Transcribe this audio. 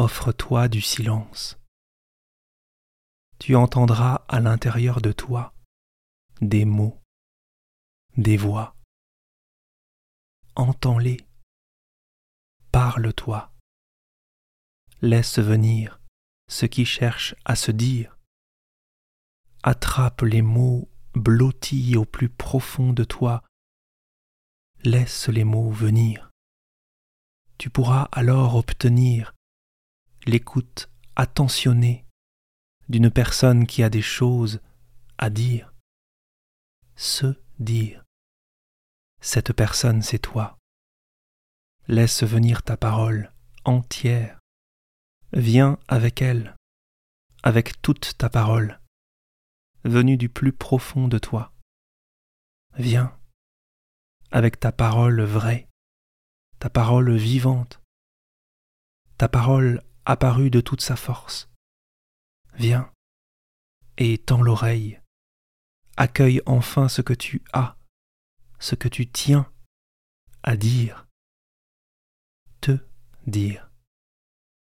offre-toi du silence. Tu entendras à l'intérieur de toi des mots, des voix. Entends-les, parle-toi. Laisse venir ce qui cherche à se dire. Attrape les mots blottis au plus profond de toi. Laisse les mots venir. Tu pourras alors obtenir l'écoute attentionnée d'une personne qui a des choses à dire. Se dire. Cette personne, c'est toi. Laisse venir ta parole entière. Viens avec elle, avec toute ta parole, venue du plus profond de toi. Viens avec ta parole vraie, ta parole vivante, ta parole apparue de toute sa force. Viens et tends l'oreille, accueille enfin ce que tu as, ce que tu tiens à dire, te dire.